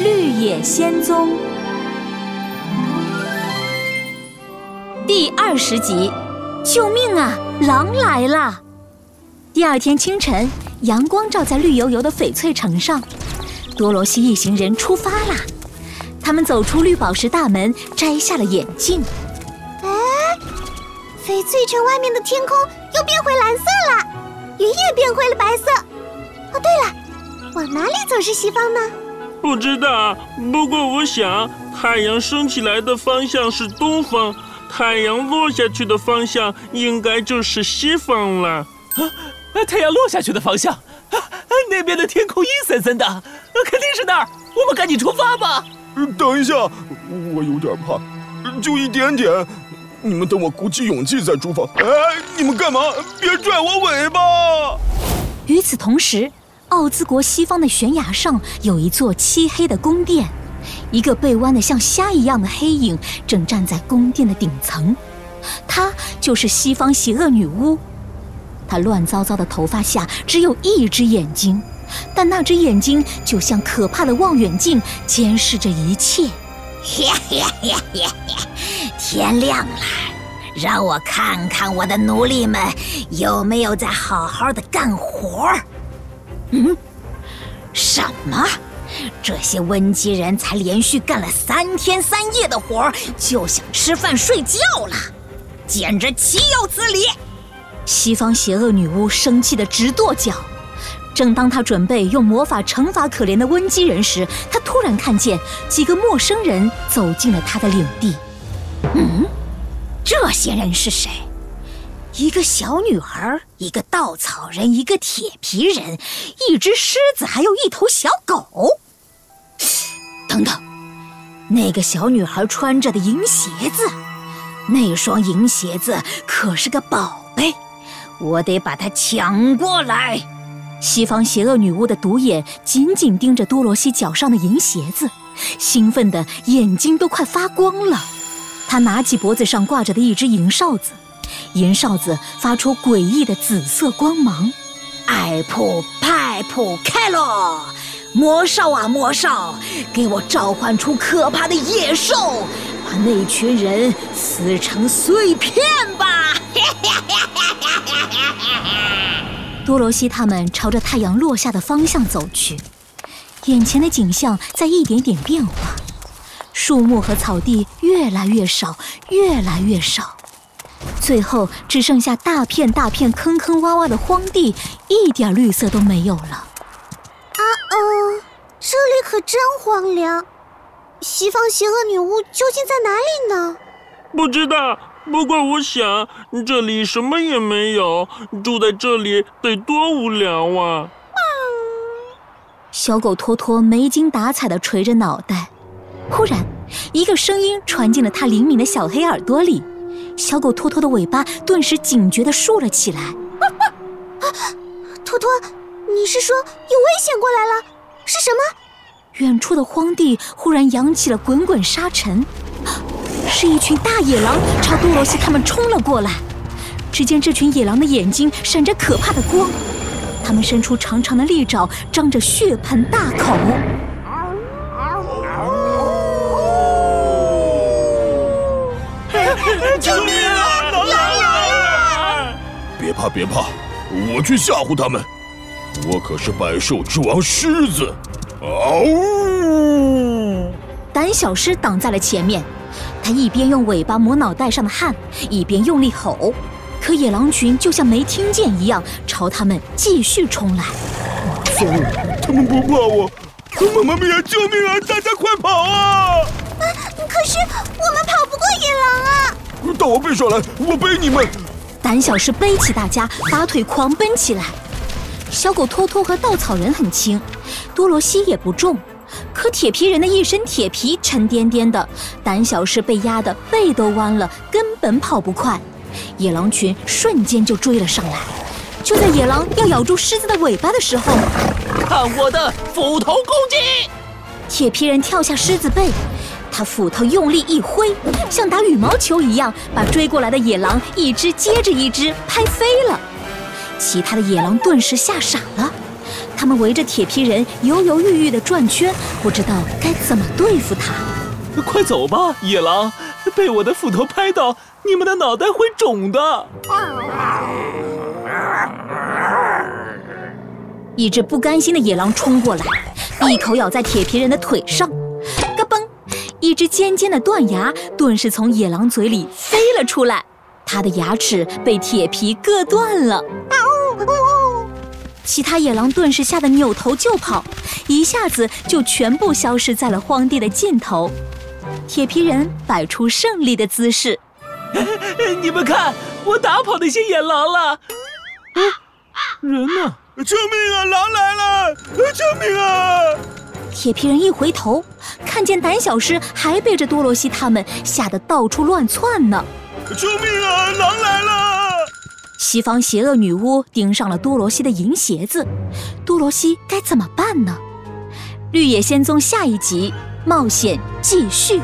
绿野仙踪》第二十集：救命啊！狼来了！第二天清晨，阳光照在绿油油的翡翠城上，多罗西一行人出发啦。他们走出绿宝石大门，摘下了眼镜。哎，翡翠城外面的天空又变回蓝色了，云也变回了白色。哦，对了。往哪里走是西方呢？不知道，不过我想太阳升起来的方向是东方，太阳落下去的方向应该就是西方了。啊，太阳落下去的方向，啊，那边的天空阴森森的，肯定是那儿。我们赶紧出发吧。等一下，我有点怕，就一点点。你们等我鼓起勇气再出发。哎，你们干嘛？别拽我尾巴！与此同时。奥兹国西方的悬崖上有一座漆黑的宫殿，一个背弯的像虾一样的黑影正站在宫殿的顶层，她就是西方邪恶女巫。她乱糟糟的头发下只有一只眼睛，但那只眼睛就像可怕的望远镜，监视着一切。天亮了，让我看看我的奴隶们有没有在好好的干活儿。嗯，什么？这些温基人才连续干了三天三夜的活就想吃饭睡觉了，简直岂有此理！西方邪恶女巫生气的直跺脚。正当她准备用魔法惩罚可怜的温基人时，她突然看见几个陌生人走进了她的领地。嗯，这些人是谁？一个小女孩，一个稻草人，一个铁皮人，一只狮子，还有一头小狗。等等，那个小女孩穿着的银鞋子，那双银鞋子可是个宝贝，我得把它抢过来。西方邪恶女巫的独眼紧紧盯着多罗西脚上的银鞋子，兴奋的眼睛都快发光了。她拿起脖子上挂着的一只银哨子。银哨子发出诡异的紫色光芒，艾普派普开喽！魔兽啊魔兽，给我召唤出可怕的野兽，把那群人撕成碎片吧！多罗西他们朝着太阳落下的方向走去，眼前的景象在一点点变化，树木和草地越来越少，越来越少。最后只剩下大片大片坑坑洼洼的荒地，一点绿色都没有了。啊哦，这里可真荒凉！西方邪恶女巫究竟在哪里呢？不知道，不过我想这里什么也没有，住在这里得多无聊啊！小狗托托没精打采地垂着脑袋，忽然，一个声音传进了他灵敏的小黑耳朵里。小狗托托的尾巴顿时警觉地竖了起来。托托，你是说有危险过来了？是什么？远处的荒地忽然扬起了滚滚沙尘，是一群大野狼朝多罗西他们冲了过来。只见这群野狼的眼睛闪着可怕的光，它们伸出长长的利爪，张着血盆大口。救命啊！狼来了！别怕别怕，我去吓唬他们。我可是百兽之王狮子。嗷！胆小狮挡在了前面，他一边用尾巴抹脑袋上的汗，一边用力吼。可野狼群就像没听见一样，朝他们继续冲来。糟了，他们不怕我！妈妈咪呀，救命啊！大家快跑啊啊！可是我们跑不过野狼啊！到我背上来，我背你们。胆小狮背起大家，拔腿狂奔起来。小狗托托和稻草人很轻，多罗西也不重，可铁皮人的一身铁皮沉甸甸的，胆小狮被压得背都弯了，根本跑不快。野狼群瞬间就追了上来。就在野狼要咬住狮子的尾巴的时候，看我的斧头攻击！铁皮人跳下狮子背。他斧头用力一挥，像打羽毛球一样，把追过来的野狼一只接着一只拍飞了。其他的野狼顿时吓傻了，他们围着铁皮人犹犹豫豫地转圈，不知道该怎么对付他。快走吧，野狼！被我的斧头拍到，你们的脑袋会肿的。一只不甘心的野狼冲过来，一口咬在铁皮人的腿上！一只尖尖的断牙顿时从野狼嘴里飞了出来，它的牙齿被铁皮割断了。其他野狼顿时吓得扭头就跑，一下子就全部消失在了荒地的尽头。铁皮人摆出胜利的姿势，你们看，我打跑那些野狼了。人呢？救命啊！狼来了！救命啊！铁皮人一回头，看见胆小狮还背着多罗西他们，吓得到处乱窜呢。救命啊！狼来了！西方邪恶女巫盯上了多罗西的银鞋子，多罗西该怎么办呢？绿野仙踪下一集。冒险继续。